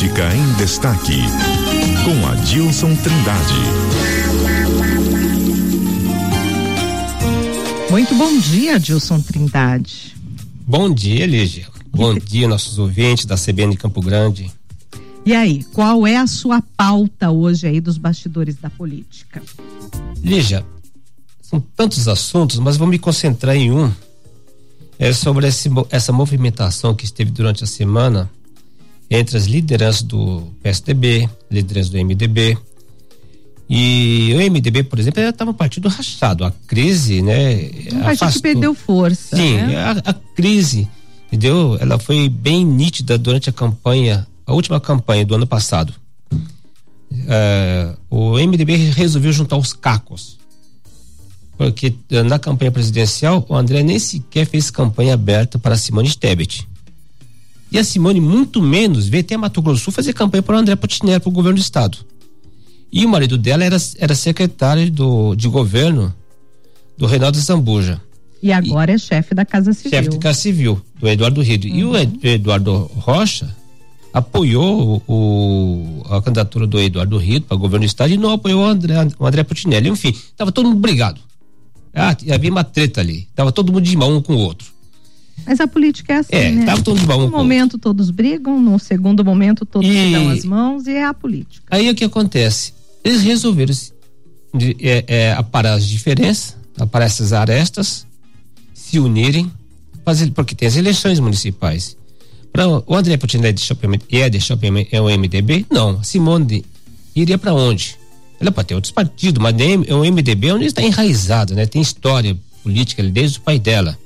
Política em Destaque, com Adilson Trindade. Muito bom dia, Adilson Trindade. Bom dia, Lígia. Bom dia, nossos ouvintes da CBN Campo Grande. E aí, qual é a sua pauta hoje aí dos bastidores da política? Lígia, são tantos assuntos, mas vou me concentrar em um. É sobre esse, essa movimentação que esteve durante a semana entre as lideranças do PSDB, lideranças do MDB. E o MDB, por exemplo, estava um partido rachado. A crise, né? Um partido que perdeu força. Sim, né? a, a crise, entendeu? Ela foi bem nítida durante a campanha, a última campanha do ano passado. É, o MDB resolveu juntar os cacos. Porque eh, na campanha presidencial, o André nem sequer fez campanha aberta para Simone Tebet. E a Simone, muito menos, veio até Mato Grosso Sul fazer campanha para o André Potinelli, para o governo do estado. E o marido dela era, era secretário do, de governo do Reinaldo Zambuja. E agora e, é chefe da Casa Civil. Chefe da Casa Civil, do Eduardo Rido. Uhum. E o Ed, Eduardo Rocha apoiou o, a candidatura do Eduardo Rido para governo do estado e não apoiou o André, o André Potinelli. Enfim, estava todo mundo brigado. Ah, havia uma treta ali. Tava todo mundo de mão um com o outro. Mas a política é assim, é, né? Tava todo de mão um no momento todos brigam, no segundo momento todos e... se dão as mãos e é a política. Aí o que acontece? Eles resolveram de, é, é, aparar as diferenças, aparar essas arestas, se unirem, fazer, porque tem as eleições municipais. Pra, o André Putinelli deixou é deixou é o MDB? Não. Simone iria para onde? Ela pode ter outros partidos, mas o MDB é onde está enraizado, né? Tem história política ali desde o pai dela.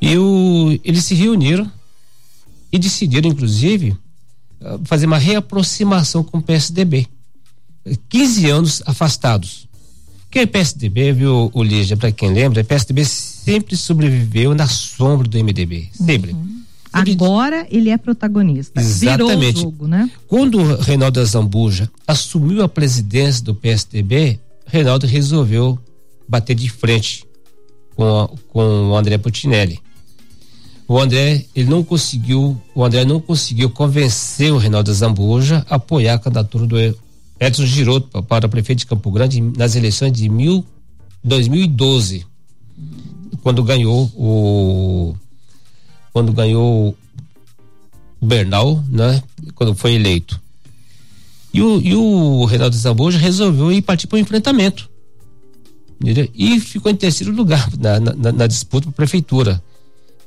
E o, eles se reuniram e decidiram, inclusive, ah, fazer uma reaproximação com o PSDB. 15 anos afastados. Que é PSDB, viu, o Lígia, para quem lembra, o PSDB sempre sobreviveu na sombra do MDB. Sempre. Uhum. Agora ele é protagonista. Exatamente. Virou o jogo, né? Quando o Reinaldo Azambuja assumiu a presidência do PSDB, Reinaldo resolveu bater de frente com, a, com o André Putinelli. O André, ele não conseguiu, o André não conseguiu convencer o Reinaldo Zambuja a apoiar a candidatura do Edson Giroto para prefeito de Campo Grande nas eleições de mil, 2012, quando ganhou o quando ganhou o Bernal, né? Quando foi eleito. E o, e o Reinaldo Zambuja resolveu ir partir para o enfrentamento. E ficou em terceiro lugar na, na, na disputa para prefeitura.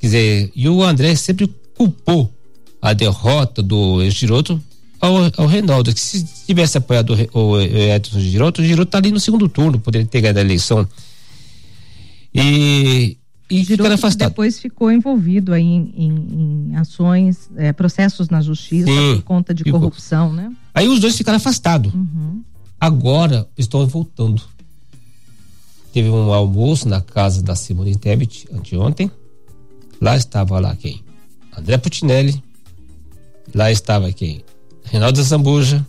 Quer dizer, e o André sempre culpou a derrota do Giroto ao, ao Reinaldo. Que se tivesse apoiado o, o Edson Giroto, o Giroto está ali no segundo turno, poderia ter ganhado a eleição. E e Giroto afastado. depois ficou envolvido aí em, em, em ações, é, processos na justiça Sim, por conta de ficou. corrupção, né? Aí os dois ficaram afastados. Uhum. Agora estão voltando. Teve um almoço na casa da Simone Tebet anteontem. Lá estava lá quem? André Putinelli. Lá estava quem? Reinaldo Zambuja.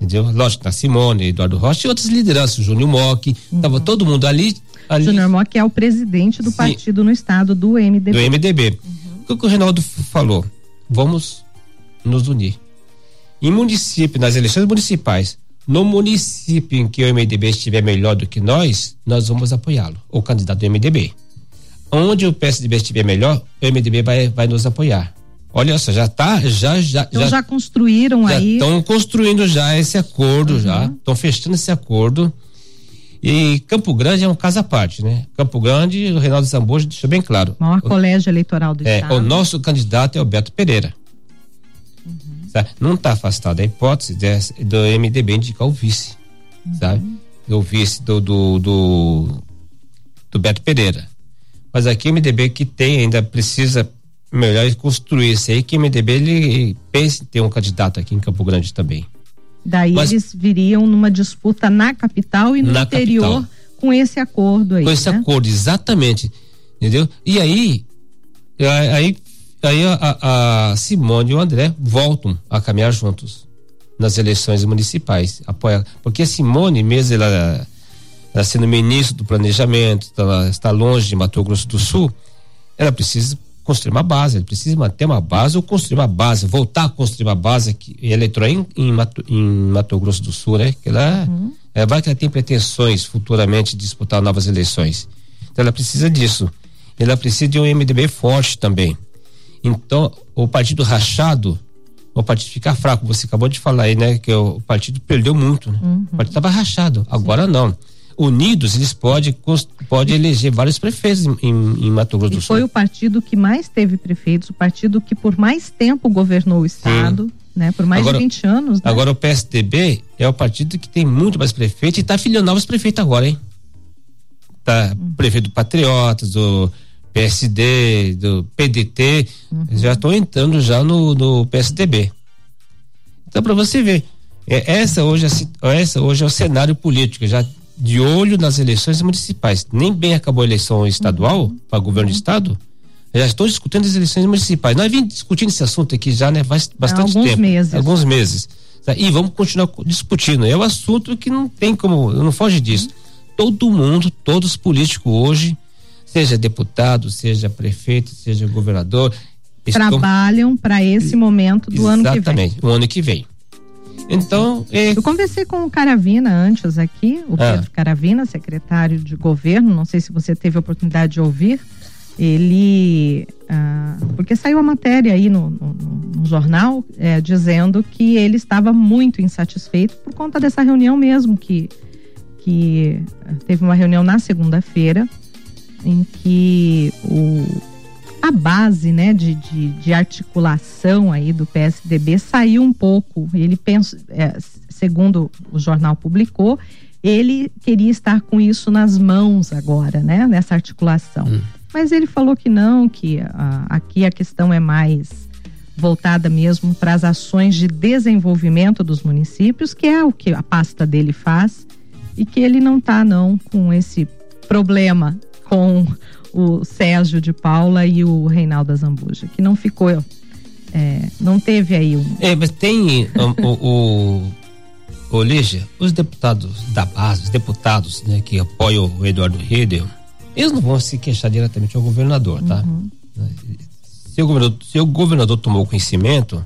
Entendeu? Lógico, na Simone, Eduardo Rocha e outras lideranças, Júnior Mock. Uhum. Tava todo mundo ali Ali... Júnior Mock é o presidente do Sim. partido no estado do MDB. Do MDB. Uhum. O que o Reinaldo falou? Vamos nos unir. Em município, nas eleições municipais, no município em que o MDB estiver melhor do que nós, nós vamos apoiá-lo, o candidato do MDB. Onde o PSDB estiver melhor, o MDB vai, vai nos apoiar. Olha só, já tá, já, já. Então já, já construíram já aí. Estão construindo já esse acordo, uhum. já. Estão fechando esse acordo. E Campo Grande é um caso à parte, né? Campo Grande, o Reinaldo Zambuja deixou bem claro. O maior colégio eleitoral do é, estado. O nosso candidato é o Beto Pereira. Uhum. Não está afastada a hipótese de, do MDB indicar o vice, uhum. sabe? O vice do, do, do, do Beto Pereira. Mas aqui o MDB que tem ainda precisa melhor construir isso aí, que o MDB ele pensa em ter um candidato aqui em Campo Grande também. Daí Mas, eles viriam numa disputa na capital e no interior capital. com esse acordo aí. Com esse né? acordo, exatamente. Entendeu? E aí, aí, aí a, a Simone e o André voltam a caminhar juntos nas eleições municipais. Apoia, porque a Simone, mesmo ela, ela sendo ministro do planejamento, ela está longe de Mato Grosso do Sul, ela precisa construir uma base, ele precisa manter uma base ou construir uma base, voltar a construir uma base que eleitoral em, em, Mato, em Mato Grosso do Sul, né? Que ela, uhum. é, vai que ela tem pretensões futuramente de disputar novas eleições. Então ela precisa disso. Ela precisa de um MDB forte também. Então, o partido rachado, o partido fica fraco. Você acabou de falar aí, né? Que o partido perdeu muito, né? Uhum. O partido estava rachado. Agora Sim. não unidos, eles podem pode eleger vários prefeitos em, em, Mato Grosso do Sul. Foi o partido que mais teve prefeitos, o partido que por mais tempo governou o estado. Sim. Né, por mais agora, de 20 anos. Né? Agora o PSDB é o partido que tem muito mais prefeitos e está filiando novos prefeitos agora, hein? Tá uhum. prefeito do Patriotas, do PSD, do PDT, uhum. já estão entrando já no, no PSDB. Então para você ver, é, essa hoje é, essa hoje é o cenário político, já de olho nas eleições municipais. Nem bem acabou a eleição estadual uhum. para governo do estado. Já estou discutindo as eleições municipais. Nós vimos discutindo esse assunto aqui já, né? Faz bastante alguns tempo. Meses. Alguns meses. E vamos continuar discutindo. É um assunto que não tem como, não foge disso. Todo mundo, todos os políticos hoje, seja deputado, seja prefeito, seja governador, trabalham para esse momento do ano que vem. Exatamente, o ano que vem. Então. É... Eu conversei com o Caravina antes aqui, o ah. Pedro Caravina, secretário de governo. Não sei se você teve a oportunidade de ouvir. Ele. Ah, porque saiu a matéria aí no, no, no jornal é, dizendo que ele estava muito insatisfeito por conta dessa reunião mesmo, que, que teve uma reunião na segunda-feira em que o a base né, de, de, de, articulação aí do PSDB saiu um pouco. Ele pensa, é, segundo o jornal publicou, ele queria estar com isso nas mãos agora, né, nessa articulação. Hum. Mas ele falou que não, que a, aqui a questão é mais voltada mesmo para as ações de desenvolvimento dos municípios, que é o que a pasta dele faz, e que ele não está não com esse problema com o Sérgio de Paula e o Reinaldo Zambuja, que não ficou, é, não teve aí um. É, mas tem o, o, o Lígia, os deputados da base, os deputados né, que apoiam o Eduardo Riedel, eles não vão se queixar diretamente ao governador, tá? Uhum. Se, o governador, se o governador tomou conhecimento,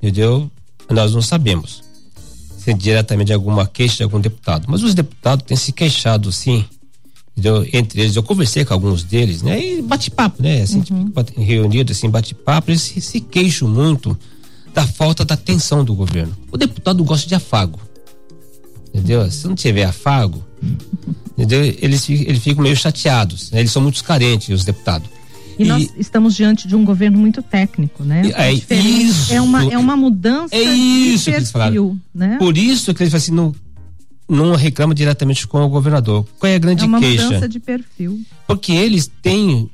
entendeu? Nós não sabemos se é diretamente alguma queixa de algum deputado. Mas os deputados têm se queixado, sim, Entendeu? Entre eles, eu conversei com alguns deles, né? E bate-papo, né? Assim, uhum. tipo, reunido, assim, bate-papo, eles se, se queixam muito da falta da atenção do governo. O deputado gosta de afago. Entendeu? Se não tiver afago, entendeu? Eles, eles ficam meio chateados. Né? Eles são muito carentes, os deputados. E, e, nós estamos diante de um governo muito técnico, né? É, isso, é uma é uma mudança é isso de perfil, né? Por isso que eles falam assim, não, não reclama diretamente com o governador. Qual é a grande é uma queixa? Mudança de perfil. Porque eles têm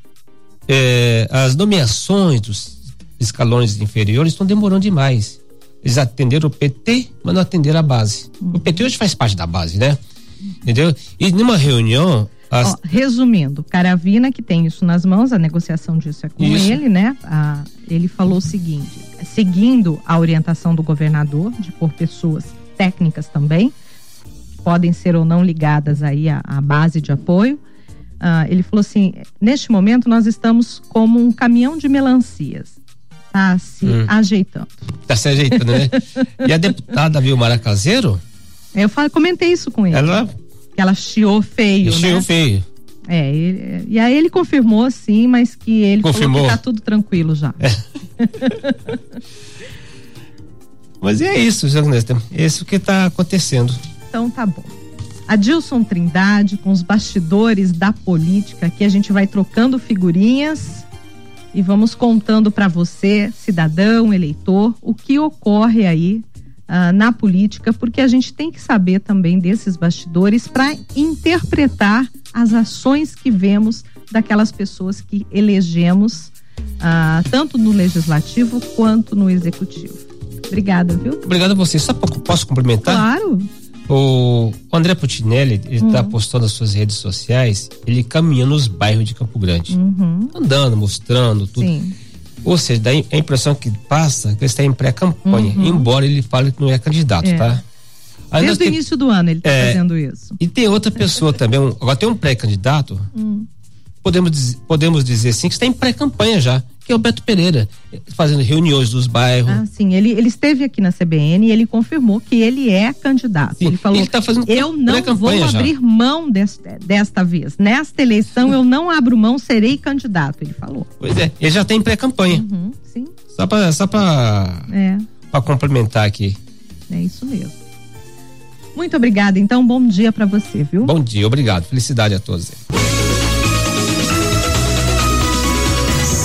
é, as nomeações dos escalões inferiores estão demorando demais. Eles atenderam o PT, mas não atenderam a base. Uhum. O PT hoje faz parte da base, né? Entendeu? E numa reunião. As... Ó, resumindo, Caravina, que tem isso nas mãos, a negociação disso é com isso. ele, né? Ele falou o seguinte: seguindo a orientação do governador de pôr pessoas técnicas também, podem ser ou não ligadas aí à, à base de apoio. Uh, ele falou assim: neste momento nós estamos como um caminhão de melancias. Tá se hum. ajeitando. Tá se ajeitando, né? e a deputada Vilmara Caseiro? Eu falei, comentei isso com ele. Ela. Ela chiou feio. Chiou né? feio. É, ele, e aí ele confirmou sim, mas que ele confirmou. falou que tá tudo tranquilo já. É. mas é isso, Jornalista. É isso que está acontecendo. Então tá bom. Adilson Trindade com os bastidores da política, que a gente vai trocando figurinhas e vamos contando para você, cidadão, eleitor, o que ocorre aí uh, na política, porque a gente tem que saber também desses bastidores para interpretar as ações que vemos daquelas pessoas que elegemos, uh, tanto no legislativo quanto no executivo. Obrigada, viu? Obrigado a você. Só posso complementar? Claro. O André Putinelli, ele está uhum. postando nas suas redes sociais, ele caminha nos bairros de Campo Grande. Uhum. Andando, mostrando tudo. Sim. Ou seja, dá a impressão que passa que ele está em pré-campanha, uhum. embora ele fale que não é candidato, é. tá? Aí Desde o tem... início do ano ele está é, fazendo isso. E tem outra pessoa também, um, agora tem um pré-candidato, hum. podemos, podemos dizer assim, que está em pré-campanha já. Que é o Beto Pereira, fazendo reuniões dos bairros. Ah, sim, ele, ele esteve aqui na CBN e ele confirmou que ele é candidato. Sim, ele falou: ele tá fazendo eu não vou abrir mão desta, desta vez. Nesta eleição eu não abro mão, serei candidato. Ele falou. Pois é, ele já tem pré-campanha. Uhum, sim. Só para só pra, é. Pra complementar aqui. É isso mesmo. Muito obrigada. Então, bom dia para você, viu? Bom dia, obrigado. Felicidade a todos.